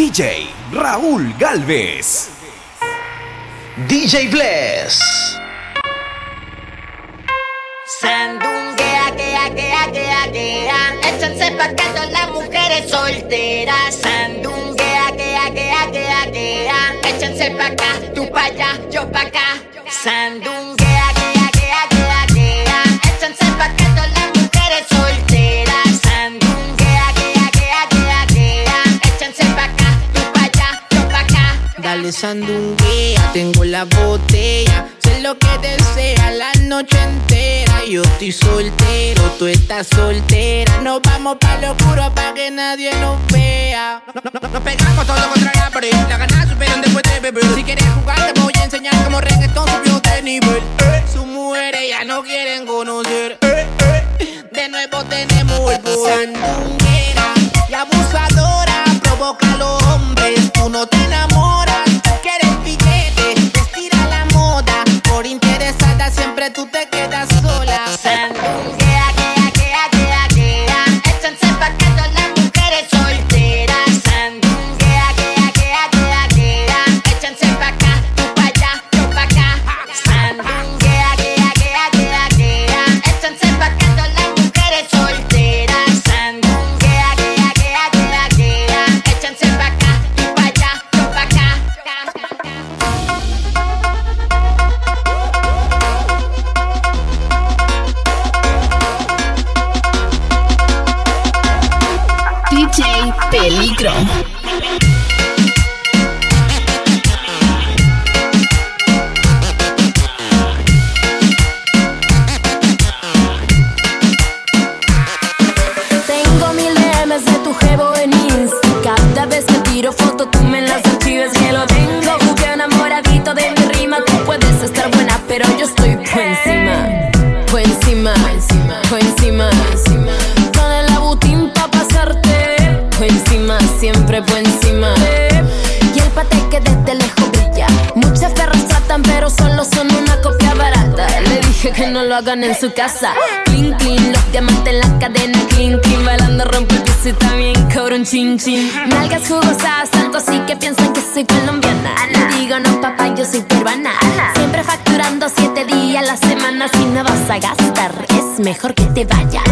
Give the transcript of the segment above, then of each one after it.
DJ Raúl Galvez. DJ Bless. Sandunguea, quea, quea, quea, quea. Échense pa' acá todas las mujeres solteras. Sandunguea, quea, quea, quea, quea. Échense pa' acá, tú pa' allá, yo pa' acá. Sandunguea, quea, quea, quea, quea. Échense pa' acá todas las mujeres Dale sandunguea, tengo la botella. Sé lo que desea la noche entera. Yo estoy soltero, tú estás soltera. Nos vamos pa' lo oscuro pa' que nadie nos vea. No- no- no- Nos pegamos todo contra la pared. La ganas supieron después de beber. Si quieres jugar, te voy a enseñar cómo reggaetón subió de nivel. Sus mujeres ya no quieren conocer. De nuevo tenemos el. Sandunguera y abusadora. Provoca a los hombres. Tú no te enamoras. Hagan en su casa. Clean, clean, los diamantes en la cadena. Clean, clean, bailando rompe el piso y también cobro un chin, chin. Nalgas jugosas, tanto así que piensan que soy colombiana. Le digo, no, papá, yo soy peruana. Siempre facturando siete días a la semana. Si no vas a gastar, es mejor que te vayas.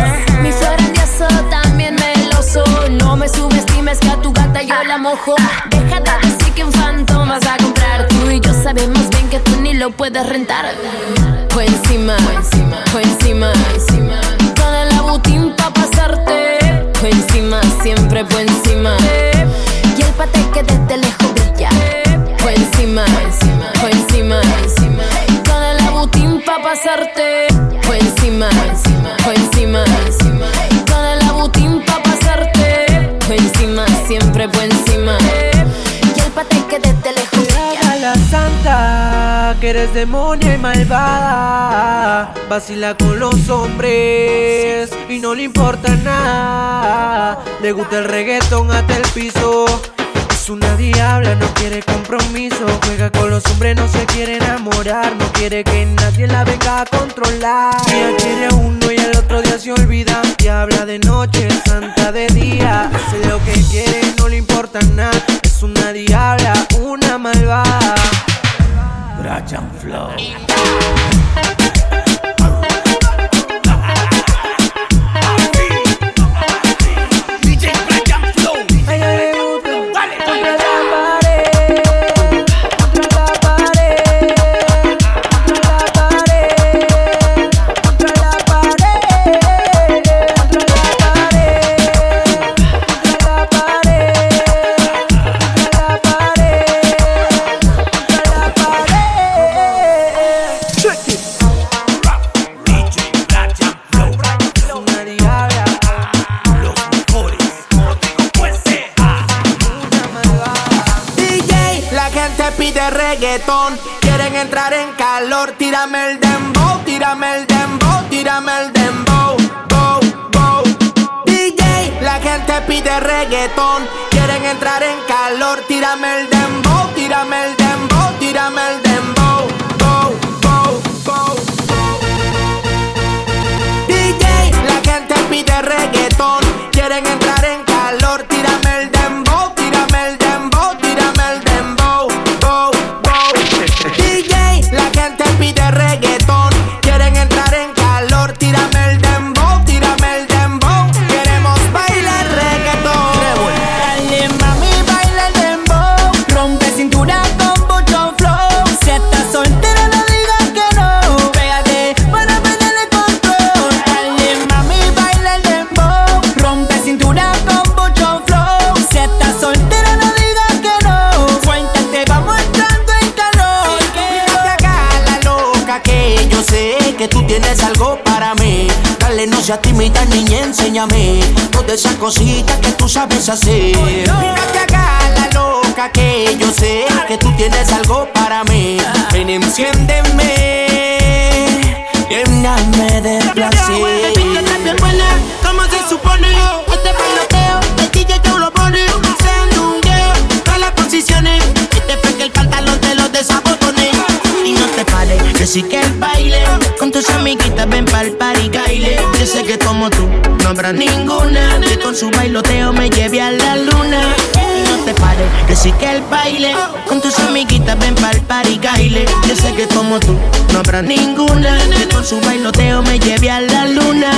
Mi flor grandioso, también meloso. No me subestimes que a tu gata yo la mojo. Deja de decir que un phantom vas a comprar. Tú y yo sabemos bien lo puedes rentar. Por encima, por encima, Con el abutín pa' pasarte. Por encima, siempre por encima. Y el pate que desde lejos brilla. Por encima, por encima, Con el abutín pa' pasarte. Por encima, por encima, Con el abutín pa' pasarte. Por encima, siempre por encima. Y el pate que desde lejos brilla. la santa, que eres demonia y malvada. Vacila con los hombres y no le importa nada. Le gusta el reggaetón hasta el piso. Es una diabla, no quiere compromiso. Juega con los hombres, no se quiere enamorar. No quiere que nadie la venga a controlar. Ella quiere uno y el otro día se olvida. Y habla de noche, santa de día. Hace lo que quiere, no le importa nada. Es una diabla, una malvada. Brian Flow. Reggaetón. Quieren entrar en calor. Tírame el dembow, tírame el dembow, tírame el dembow. Bow, bow. DJ, la gente pide reggaetón. Quieren entrar en calor. Tírame el dembow, tírame el dembow, tírame el dembow. Bow, bow, bow. DJ, la gente pide reggaetón. Quieren entrar cositas que tú sabes hacer. Mira que haga la loca que yo sé que tú tienes algo para mí. Ven, enciéndeme. Lléname de placer. como se supone. Este bailoteo, el DJ tú lo pone. Sandungueo, todas las posiciones. Este fue que el pantalón te lo desabotone. Y no te pares, que sí que el baile. Con tus amiguitas ven pa'l party baile. Yo sé que como tú, no habrá ninguna. Su bailoteo me lleve a la luna. No te pares, que sí que el baile. Con tus amiguitas ven pa'l party baile. Yo sé que como tú, no habrá ninguna. Que con su bailoteo me lleve a la luna.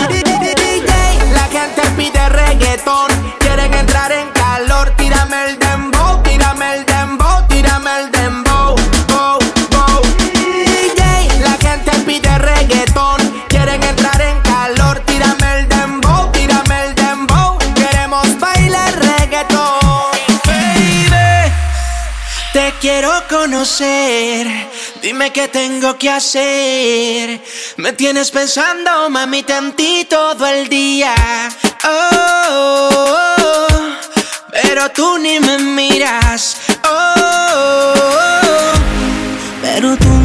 La gente pide reggaetón, quieren entrar en calor. Tírame el quiero conocer. Dime qué tengo que hacer. Me tienes pensando, mami, en ti todo el día. Oh, pero tú ni me miras. Oh, pero tú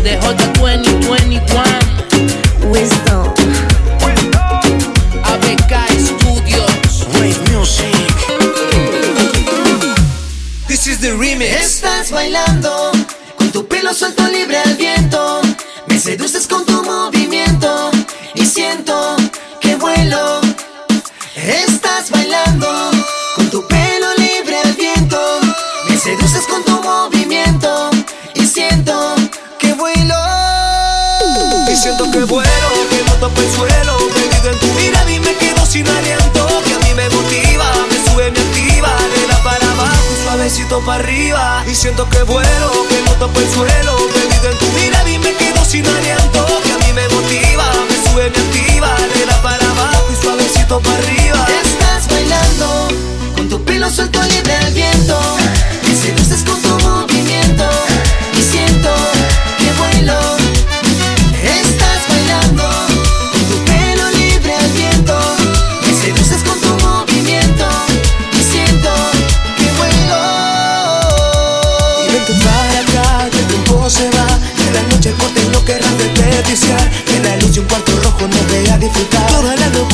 Show. de J2021. Wisdom. ABK Studios. Wave Music. This is the remix. Estás bailando con tu pelo suelto libre al viento. Me seduces con tu movimiento y siento que vuelo. Estás bailando Que vuelo, que no topo el suelo. Perdido en tu mirada y me quedo sin aliento. Que a mí me motiva, me sube, me activa. Le da para abajo, suavecito para arriba. Y siento que vuelo, que no topo el suelo. Perdido en tu mirada y me quedo sin aliento. Que a mí me motiva, me sube, me activa. Le da para abajo y suavecito para arriba. Estás bailando con tu pelo suelto libre al viento.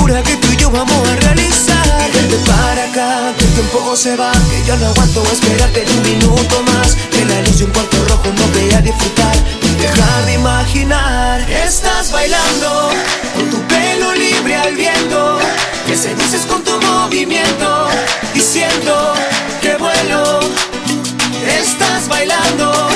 Que tú y yo vamos a realizar vente para acá, que el tiempo se va Que yo no aguanto esperarte ni un minuto más Que la luz de un cuarto rojo nos vea disfrutar dejar de imaginar Estás bailando con tu pelo libre al viento. Me seduces con tu movimiento y siento que vuelo. Estás bailando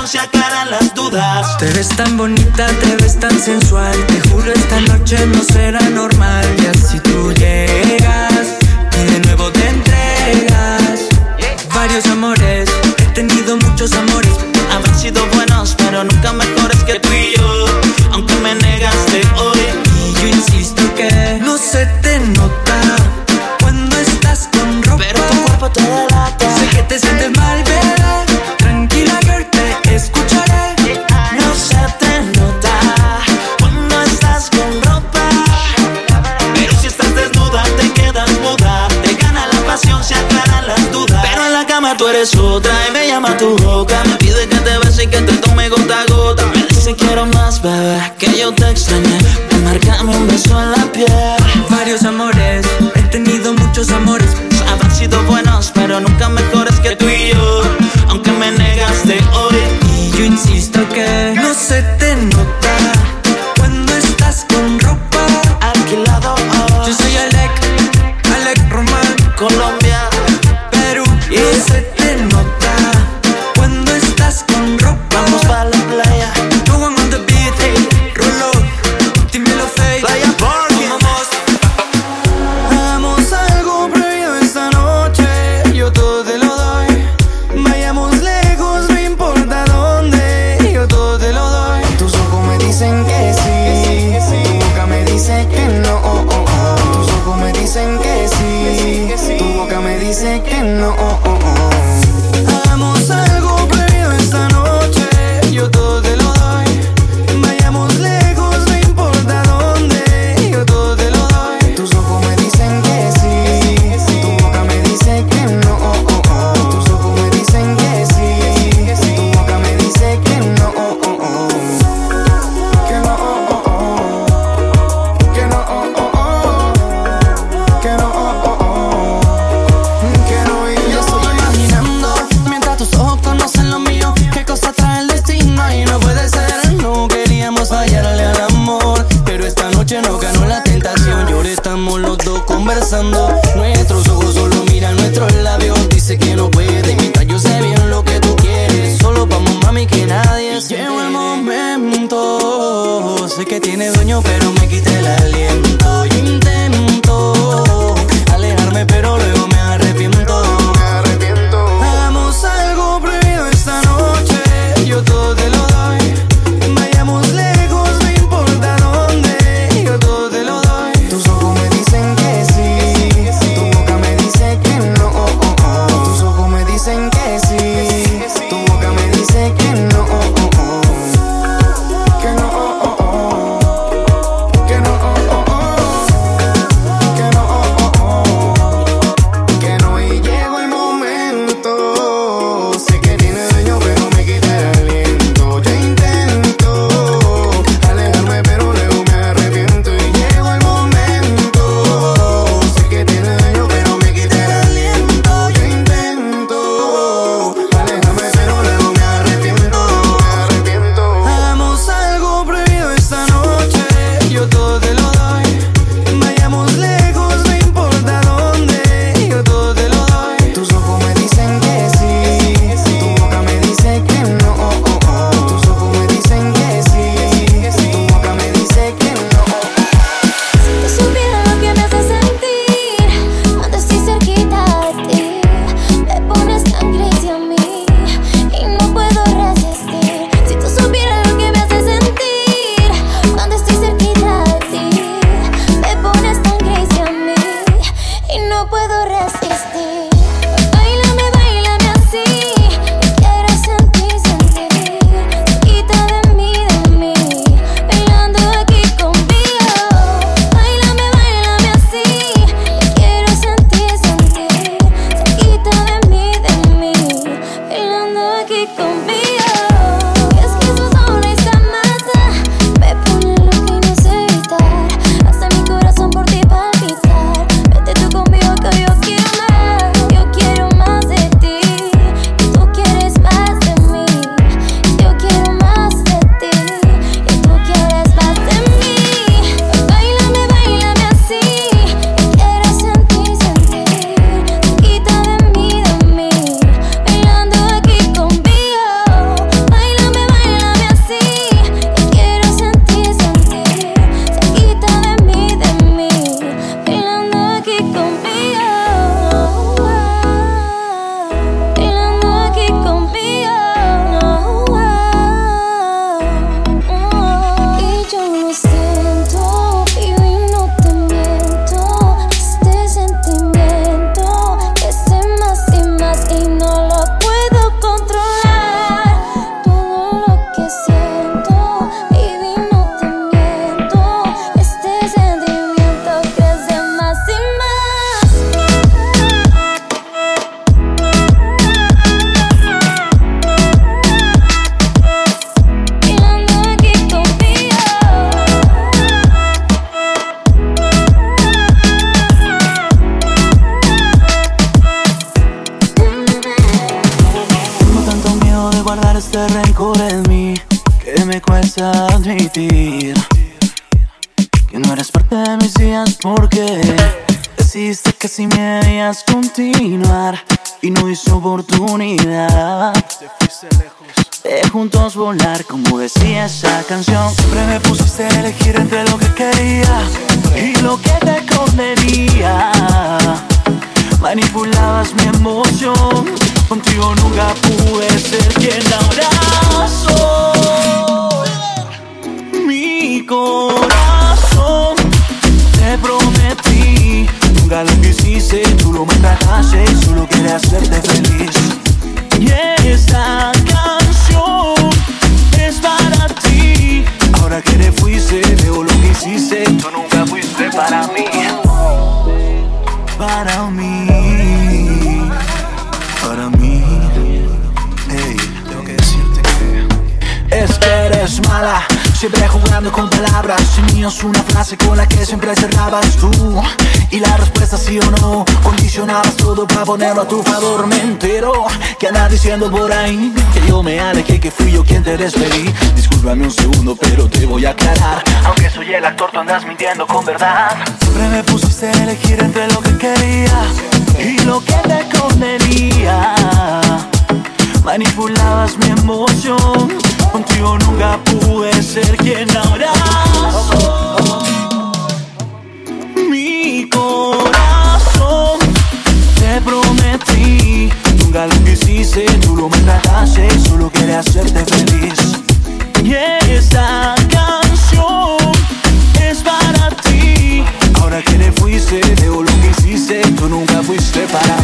canción se. tú eres otra y me llama tu boca. Me pide que te bese y que te tome gota a gota. Me dice quiero más, bebé, que yo te extrañé. Te marcame un beso en la piel. Varios amores, he tenido muchos amores. Habrán sido buenos, pero nunca me hice oportunidad. De juntos volar, como decía esa canción. Siempre me pusiste a elegir entre lo que quería y lo que te convenía. Manipulabas mi emoción, contigo nunca pude ser quien ahora soy. Mi corazón te prometí, nunca lo quisiste, tú lo me trataste y solo quería hacerte feliz. Y esta canción es para ti. Ahora que te fuiste, veo lo que hiciste, tú nunca fuiste para mí. Para mí, para mí. Hey, tengo que decirte que es que eres mala. Siempre jugando con palabras. Tenías una frase con la que siempre cerrabas tú. Y la respuesta sí o no Condicionabas todo para ponerlo a tu favor. Me entero que andas diciendo por ahí Que yo me alejé, que fui yo quien te despedí. Discúlpame un segundo pero te voy a aclarar. Aunque soy el actor, tú andas mintiendo con verdad. Siempre me pusiste a elegir entre lo que quería Y lo que te convenía. Manipulabas mi emoción ser quien ahora Mi corazón Te prometí. Nunca lo quisiste, tú lo me trataste Solo quería hacerte feliz. Y esta canción Es para ti. Ahora que te fuiste, veo lo que hiciste Tú nunca fuiste para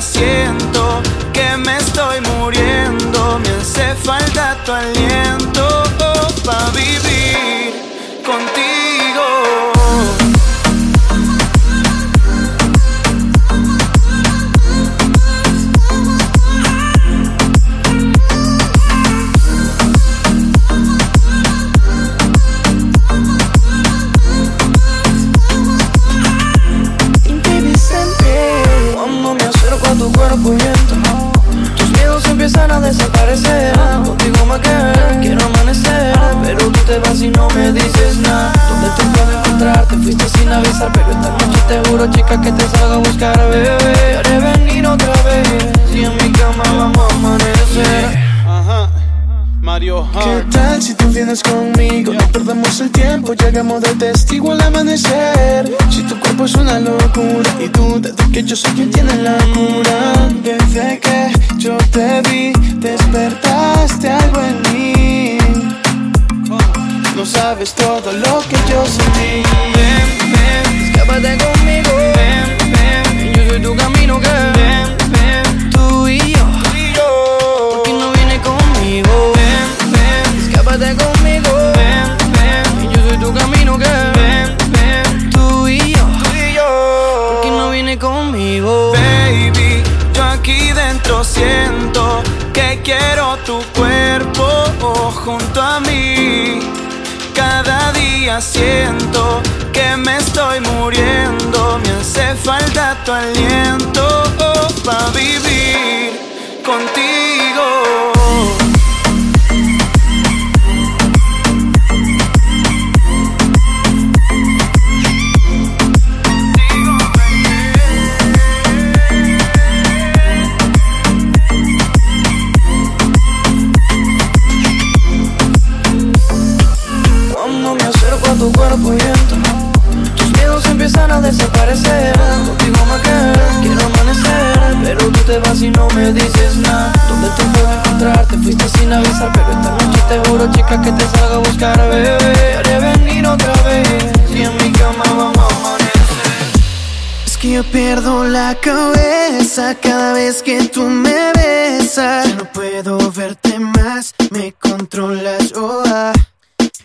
siento que me estoy muriendo, me hace falta tu aliento y no me dices nada ¿Dónde te puedo encontrar? Te fuiste sin avisar Pero esta noche te juro chica que te salgo a buscar Bebé, haré venir otra vez Y en mi cama vamos a amanecer Ajá, Mario ¿Qué tal si tú vienes conmigo? No perdamos el tiempo, llegamos del testigo al amanecer. Si tu cuerpo es una locura y dudas de que yo soy quien tiene la cura. Desde que yo te vi, despertaste algo en mí. Sabes todo lo que yo sentí. Ven, ven, escápate conmigo Ven, ven, yo soy tu camino que Ven, ven, tú y yo ¿Por qué no vienes conmigo? Ven, ven, escápate conmigo Ven, ven, yo soy tu camino que Ven, ven, tú y yo ¿Por qué no vienes conmigo? Baby, yo aquí dentro siento que quiero tu cuerpo junto a mí. Día siento que me estoy muriendo, me hace falta tu aliento para vivir contigo. Desaparecer Contigo me quedé, quiero amanecer Pero tú te vas y no me dices nada ¿Dónde te puedo encontrar? Te fuiste sin avisar Pero esta noche te juro chica que te salgo a buscar Bebé, haré venir otra vez Y en mi cama vamos a amanecer Es que yo pierdo la cabeza cada vez que tú me besas. Ya no puedo verte más, me controlas, oh, ah.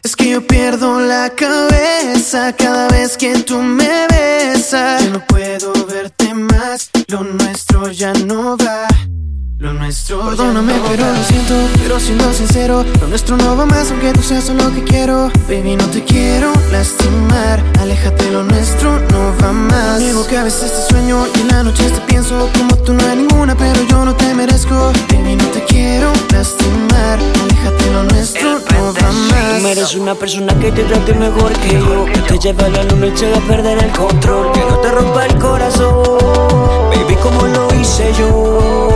Es que yo pierdo la cabeza cada vez que tú me besas. Ya no puedo verte más, lo nuestro ya no va. Lo nuestro, perdóname, pero lo siento, pero siendo sincero, lo nuestro no va más aunque tú seas lo que quiero. Baby, no te quiero lastimar, aléjate, lo nuestro no va más. Digo que a veces te sueño y en la noche te pienso, como tú no hay ninguna, pero yo no te merezco. Baby, no te quiero lastimar, aléjate, lo nuestro no va más. Tú mereces una persona que te trate mejor que yo Que te lleve a la luna y te haga perder el control Que no te rompa el corazón Baby, como lo hice yo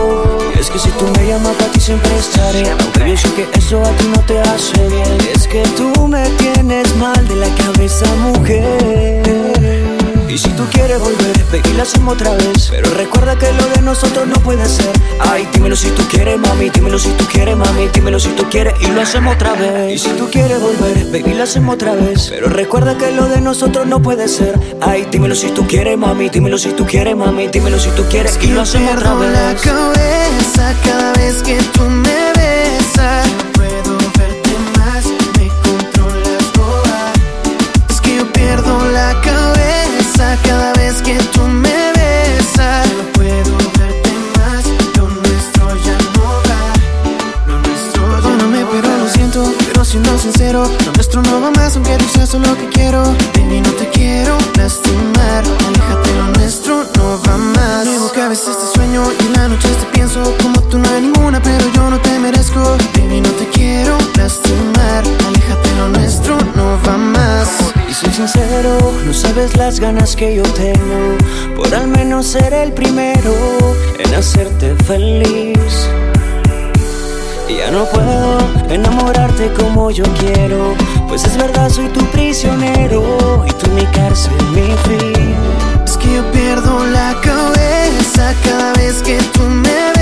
es que si tú me llamas a ti siempre estaré. Aunque yo sé que eso a ti no te hace bien. Es que tú me tienes mal de la cabeza, mujer y si tú quieres volver, baby, lo hacemos otra vez. Pero recuerda que lo de nosotros no puede ser. Ay, dímelo si tú quieres, mami Dímelo si tú quieres, mami Dímelo si tú quieres y lo hacemos otra vez. Y si tú quieres volver, baby, lo hacemos otra vez. Pero recuerda que lo de nosotros no puede ser. Ay, dímelo si tú quieres, mami Dímelo si tú quieres, mami Dímelo si tú quieres y lo hacemos otra Pierdo la vez. cabeza cada vez que tú me ganas que yo tengo Por al menos ser el primero en hacerte feliz. Ya no puedo enamorarte como yo quiero Pues es verdad, soy tu prisionero Y tú mi cárcel, mi fin. Es que yo pierdo la cabeza cada vez que tú me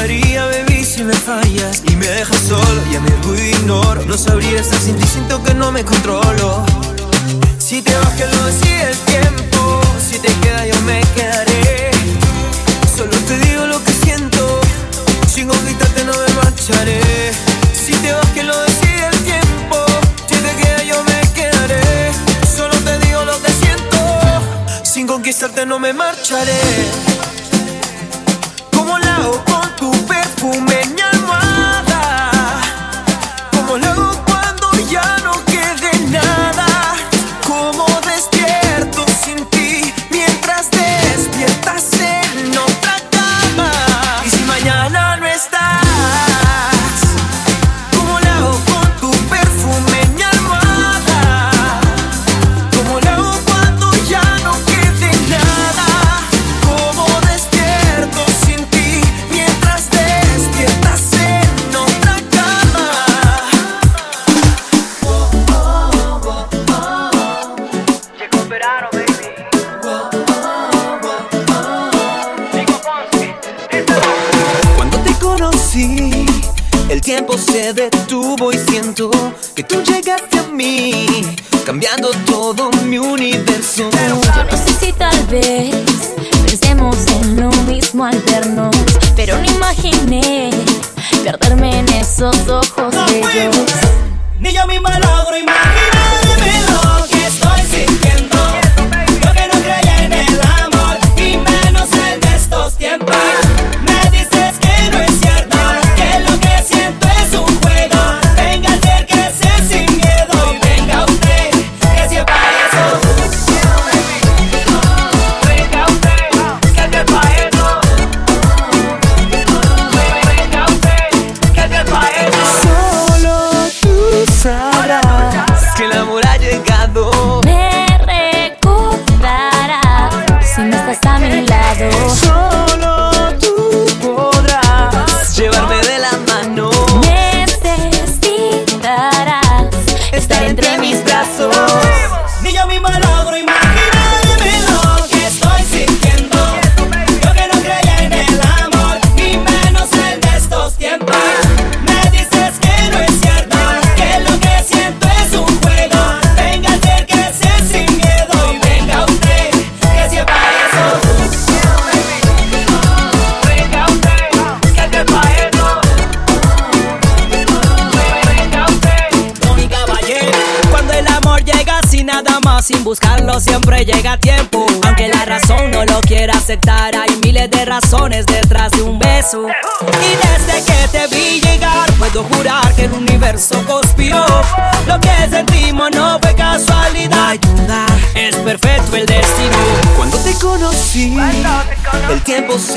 haría, baby, si me fallas. Y me dejas solo, ya me ignoro. No sabría estar sin ti, siento que no me controlo. Si te vas, que lo decide el tiempo. Si te quedas, yo me quedaré. Solo te digo lo que siento. Sin conquistarte no me marcharé. Si te vas, que lo decide el tiempo. Si te quedas, yo me quedaré. Solo te digo lo que siento. Sin conquistarte no me marcharé. Tu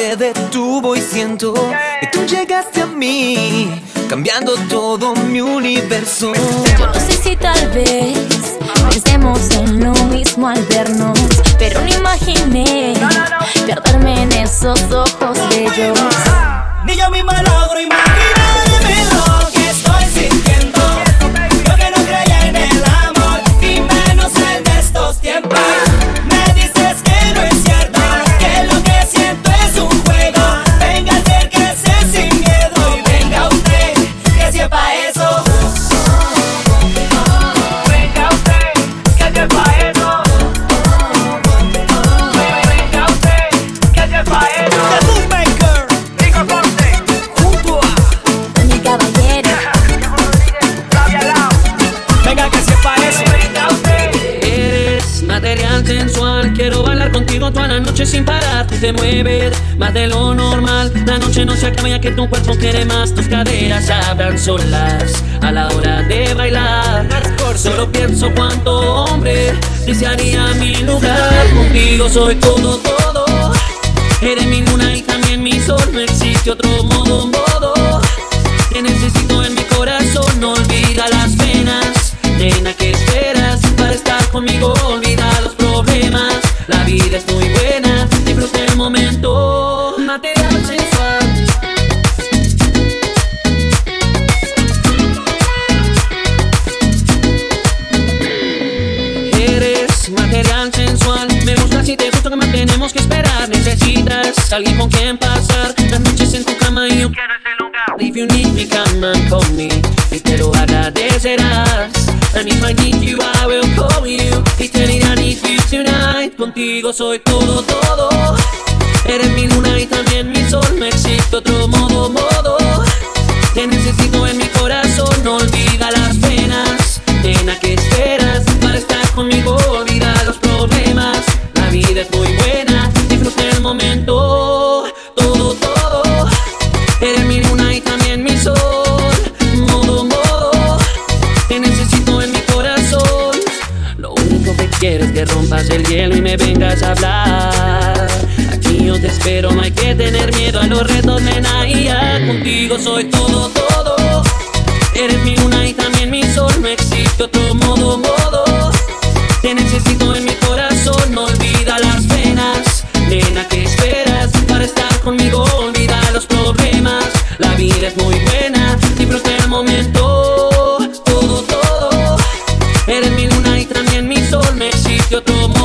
se detuvo y siento que tú llegaste a mí, cambiando todo mi universo. Yo no sé si tal vez pensemos en lo mismo al vernos, pero no imaginé perderme en esos ojos bellos. Ni yo misma logro te mueves más de lo normal. La noche no se acaba ya que tu cuerpo quiere más. Tus caderas hablan solas a la hora de bailar. Solo pienso cuánto hombre desearía mi lugar. Contigo soy todo, todo. Eres mi luna y también mi sol. No existe otro modo, modo. Te necesito en mi corazón, no olvida las penas. Nena, ¿qué esperas para estar conmigo? Olvida los problemas. La vida es muy Con quien pasar las noches en tu cama y yo quiero ese lugar. If you need me, come and call me. Y te lo agradecerás. And if I need you, I will call you. Y te diré I need you tonight. Contigo soy todo, todo. Eres mi luna y también mi sol. No existe otro modo, modo. Te necesito en mi rompas el hielo y me vengas a hablar. Aquí yo te espero, no hay que tener miedo a los retos, nena. Y contigo soy todo, todo. Eres mi luna y también mi sol, no existe otro modo, modo. Te necesito en mi corazón, no existe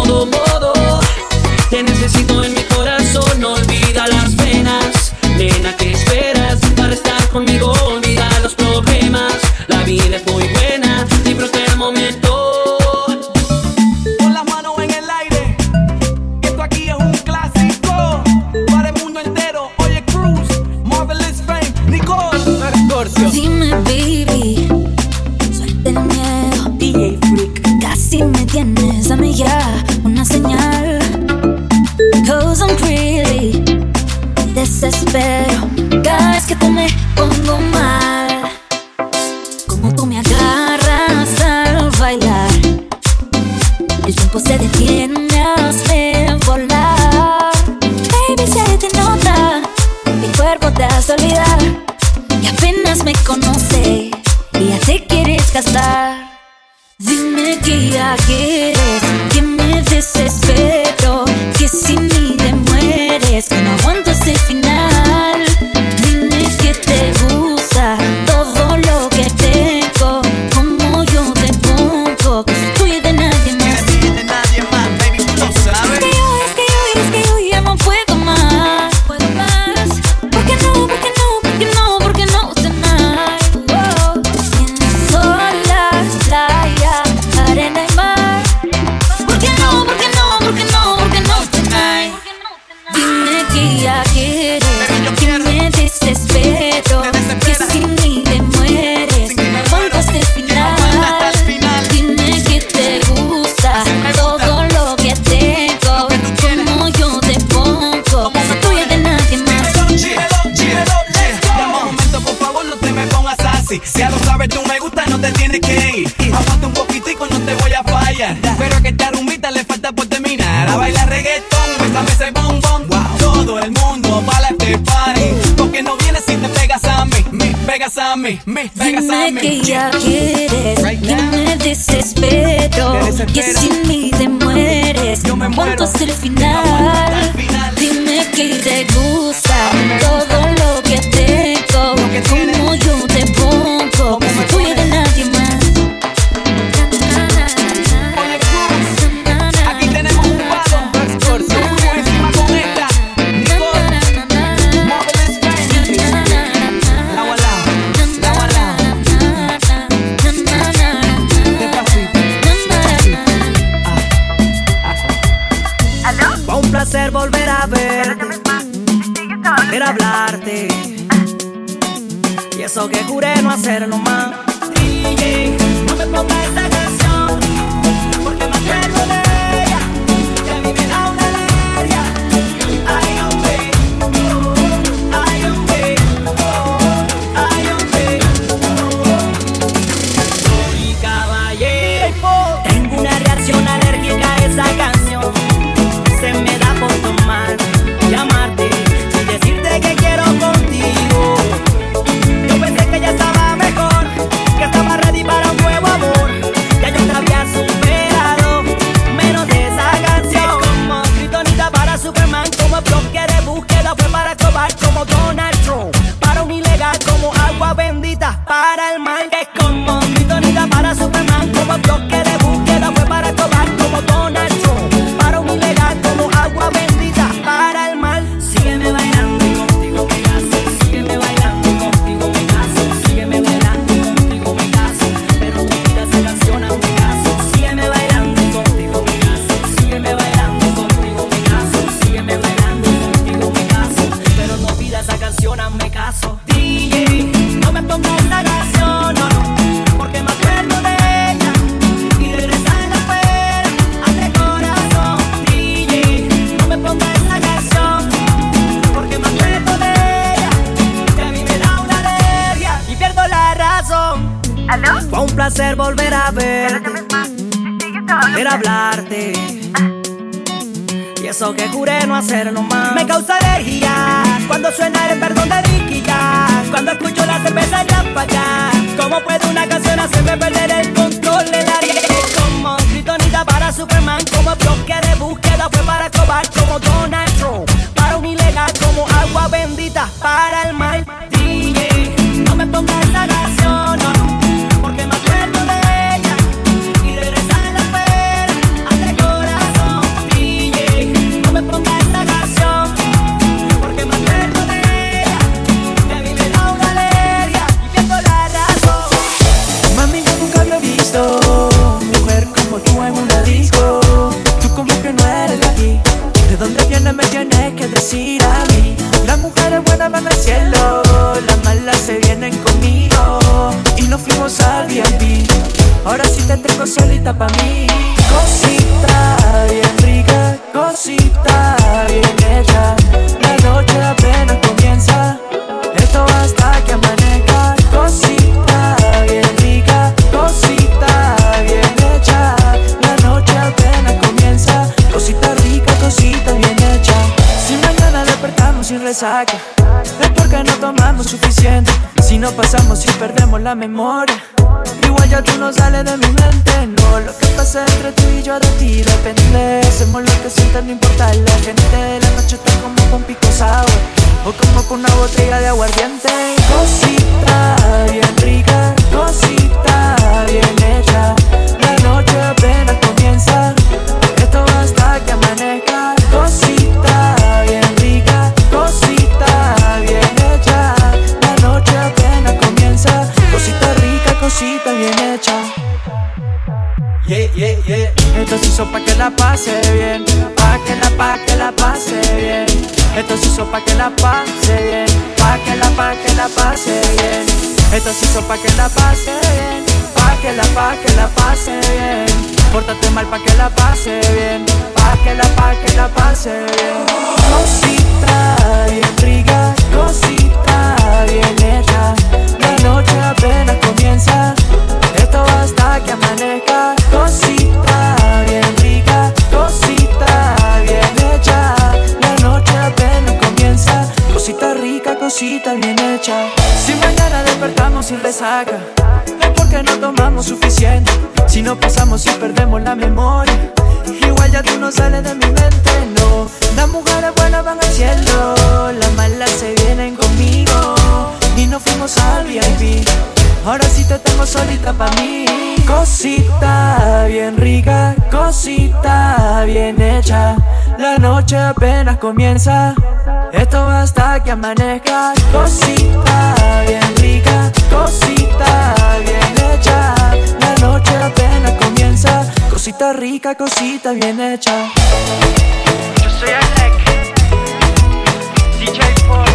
tiempo se detiene, hazme volar. Baby, se te nota, mi cuerpo te hace olvidar. y apenas me conoce y ya te quieres gastar. Dime que ya quieres, que me desesperes. que ya quieres. Right que me desespero, que sin mí te mueres. Yo me muero. El final. Dime que te gusta que juré no hacerlo más. Me causa alergia cuando suena el perdón de Ricky Cuando escucho la cerveza ya para acá. ¿Cómo puede una canción hacerme perder el control del área? Como gritonita para Superman, como Es porque no tomamos suficiente. Si no pasamos y perdemos la memoria. Igual ya tú no sales de mi mente. No, lo que pasa entre tú y yo de ti depende. Hacemos lo que sientes, no importa la gente. La noche está como con pico sour. O como con una botella de aguardiente. Cosita bien rica, cosita bien hecha. La noche apenas comienza. Yeah. Esto se hizo pa' que la pase bien. Pa' que la, pa' que la pase bien. Esto se hizo pa' que la pase bien. Pa' que la, pa' que la pase bien. Esto se hizo pa' que la pase bien. Pa' que la, pa' que la pase bien. Pórtate mal pa' que la pase bien. Pa' que la, pa' que la pase bien. Cosita bien rica, cosita bien hecha. La noche apenas comienza. Hasta que amanezca. Cosita bien rica, cosita bien hecha. La noche apenas comienza. Cosita rica, cosita bien hecha. Si mañana despertamos sin resaca, es porque no tomamos suficiente. Si no pasamos y perdemos la memoria, igual ya tú no sales de mi mente, no. Las mujeres buenas van al cielo, las malas se vienen conmigo. Y nos fuimos al VIP. Ahora sí te tengo solita pa' mí. Cosita bien rica, cosita bien hecha. La noche apenas comienza. Esto hasta que amanezca. Cosita bien rica, cosita bien hecha. La noche apenas comienza. Cosita rica, cosita bien hecha. Yo soy Alec, DJ Paul,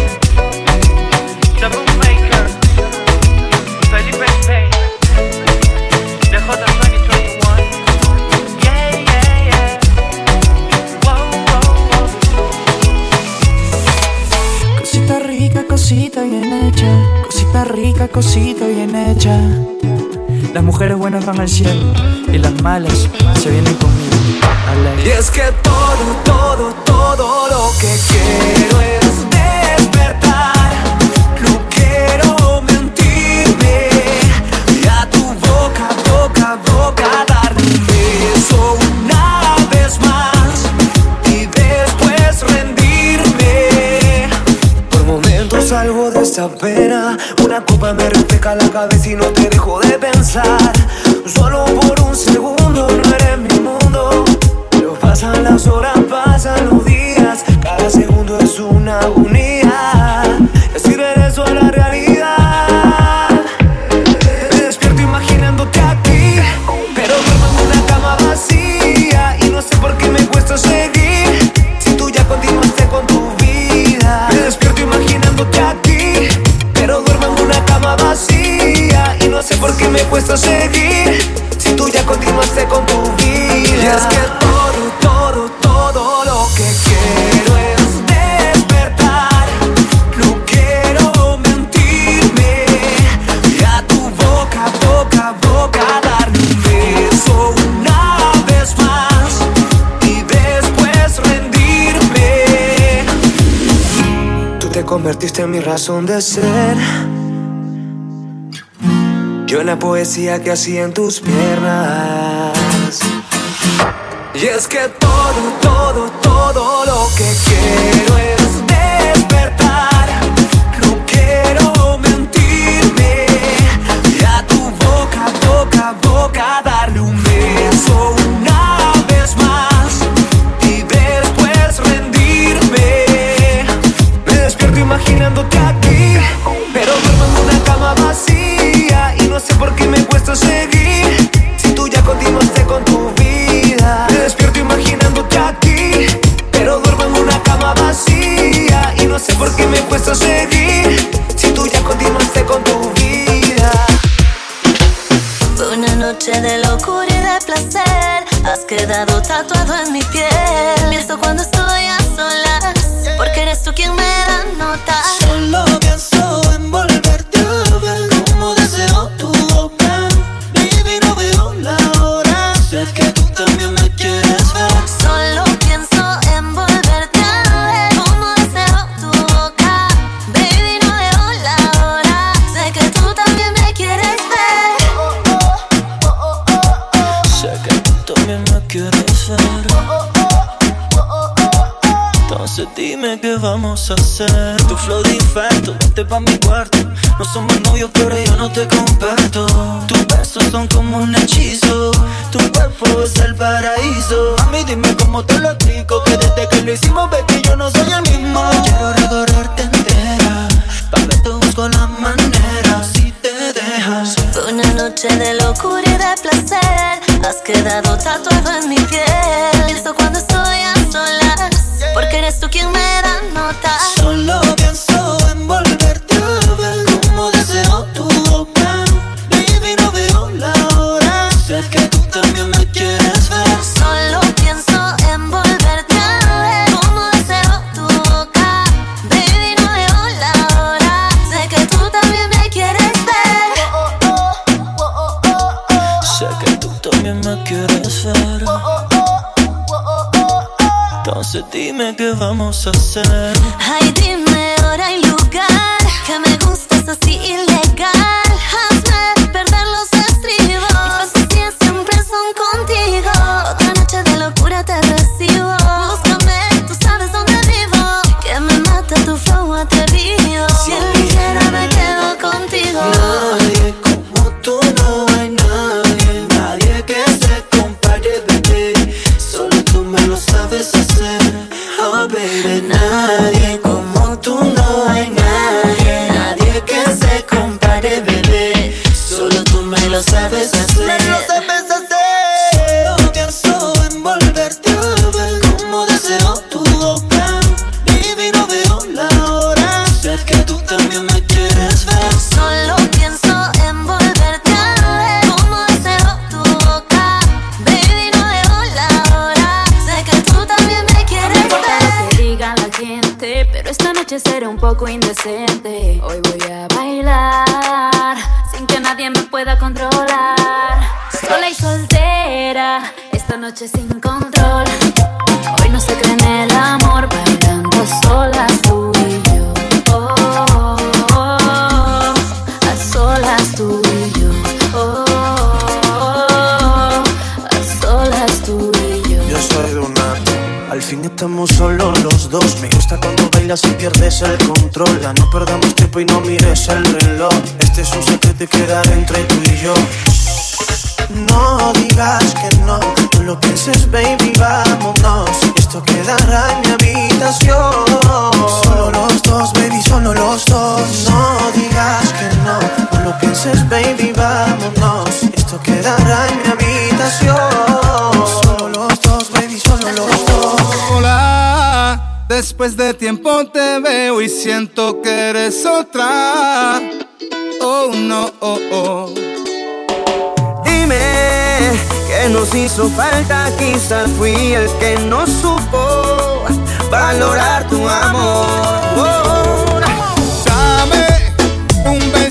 cosita bien hecha. Cosita rica, cosita bien hecha. Las mujeres buenas van al cielo y las malas se vienen conmigo. Y es que todo, todo, todo lo que quiero es Una copa me refleja la cabeza y no te dejo de pensar. Sé por qué me cuesta seguir. Si tú ya continuaste con tu vida. Y es que todo, todo, todo lo que quiero es despertar. No quiero mentirme. Y a tu boca, boca, boca darle un beso una vez más. Y después rendirme. Tú te convertiste en mi razón de ser. Yo la poesía que hacía en tus piernas. Y es que todo, todo, todo lo que quiero es despertar. No quiero mentirme. Y a tu boca, boca, boca darle un beso una vez más. Y después rendirme. Me despierto imaginándote aquí. Seguir. Si tú ya continuaste con tu vida. Me despierto imaginándote aquí. Pero duermo en una cama vacía. Y no sé por qué me cuesta seguir. Si tú ya continuaste con tu vida. Fue una noche de locura y de placer. Has quedado tatuado en mi piel. Pienso cuando estoy a solas. Porque eres tú quien me da nota. Dime qué vamos a hacer. Tu flow de infarto, vente pa' mi cuarto. No somos novios, pero yo no te comparto. Tus besos son como un hechizo. Tu cuerpo es el paraíso. Mami, dime cómo te lo explico. Que desde que lo hicimos, ves que yo no soy el mismo. Quiero recorrerte entera. Pa' que te busco la manera. Si te dejas. Una noche de locura y de placer. Has quedado tatuado en mi piel. Pienso cuando estoy a solas. Porque eres tú quien me da dime qué vamos a hacer. poco indecente. Hoy voy a bailar sin que nadie me pueda controlar. Sola y soltera, esta noche sin No perdamos tiempo y no mires el reloj. Este es un secreto y queda entre tú y yo. No digas que no, no lo pienses baby, vámonos. Esto quedará en mi habitación. Solo los dos, baby, solo los dos. No digas que no, no lo pienses baby, vámonos. Esto quedará en mi habitación. Después de tiempo te veo y siento que eres otra. Oh no, oh, oh. Dime que nos hizo falta, quizás fui el que no supo valorar tu amor. Oh, oh, oh. Dame un beso.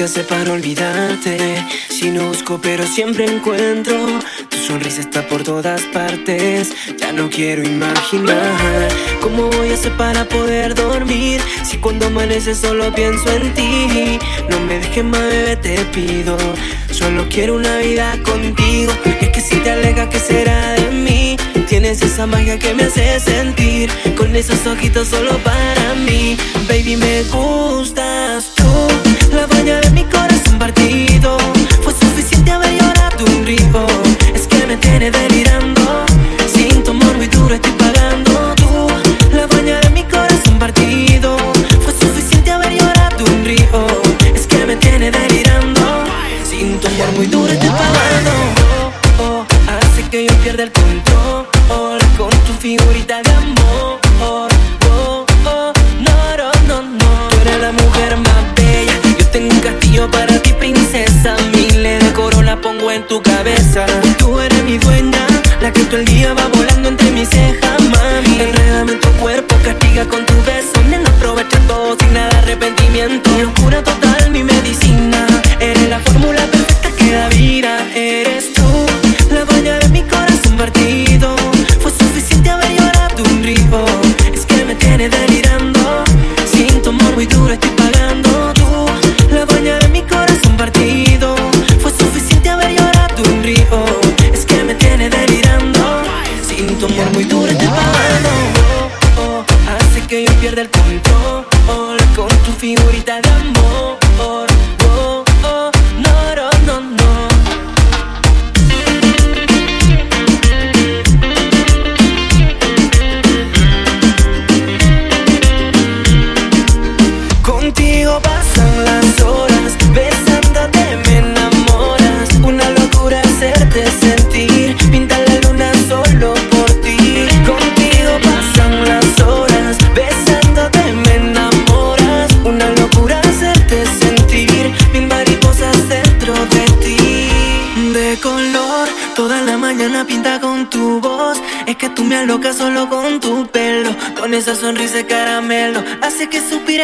Qué hacer para olvidarte. Si no busco, pero siempre encuentro. Tu sonrisa está por todas partes. Ya no quiero imaginar cómo voy a hacer para poder dormir. Si cuando amanece solo pienso en ti. No me dejes más, bebé, te pido. Solo quiero una vida contigo. Es que si te alejas, ¿qué será de mí? Tienes esa magia que me hace sentir. Con esos ojitos solo para mí. Baby, me gustas dueña de mi corazón partido tu cabeza. Tú eres mi dueña La que todo el día va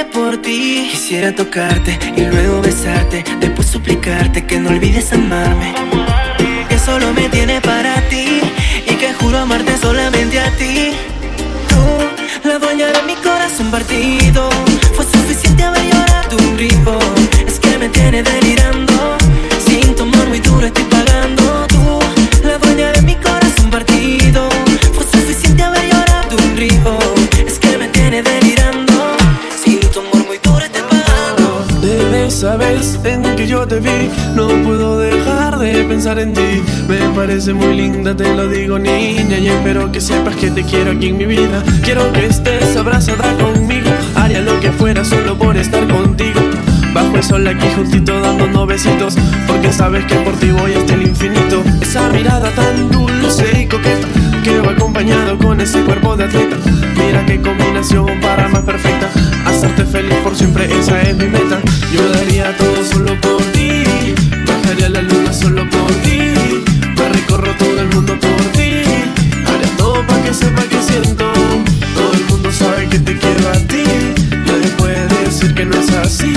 por ti. Quisiera tocarte y luego besarte, después suplicarte que no olvides amarme. Que solo me tiene para ti y que juro amarte solamente a ti. Tú, la dueña de mi corazón partido, parece muy linda, te lo digo, niña. Y espero que sepas que te quiero aquí en mi vida. Quiero que estés abrazada conmigo. Haría lo que fuera solo por estar contigo. Bajo el sol aquí juntito dándonos besitos Porque sabes que por ti voy hasta el infinito Esa mirada tan dulce y coqueta Que va acompañado con ese cuerpo de atleta Mira qué combinación para más perfecta Hacerte feliz por siempre, esa es mi meta Yo daría todo solo por ti Bajaría la luna solo por ti Me recorro todo el mundo por ti. Haría todo para que sepa que siento. Todo el mundo sabe que te quiero a ti. Nadie puede decir que no es así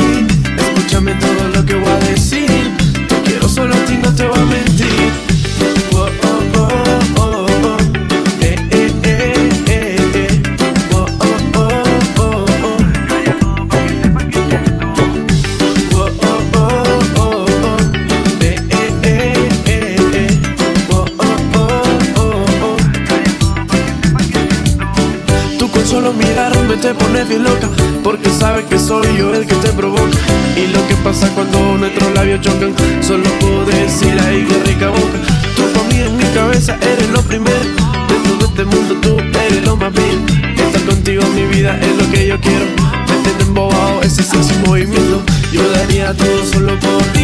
labios chocan. Solo puedo decir, ay, qué rica boca. Tú para mí en mi cabeza eres lo primero. De todo este mundo tú eres lo más bien. Estar contigo en mi vida es lo que yo quiero. Me embobado, ese es su movimiento. Yo daría todo solo por ti.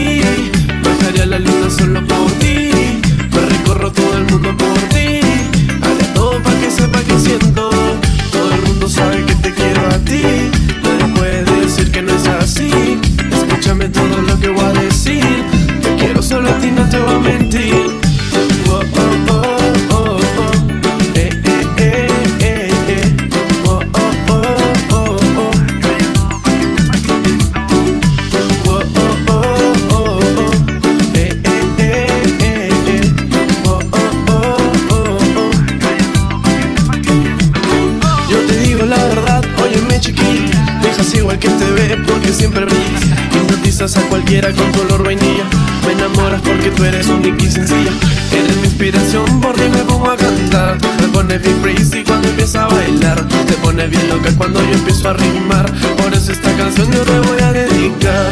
siquiera con color vainilla. Me enamoras porque tú eres única y sencilla. Eres mi inspiración, por ti me pongo a cantar. Me pones bien crazy cuando empiezo a bailar. Te pones bien loca cuando yo empiezo a rimar. Por eso esta canción yo te voy a dedicar.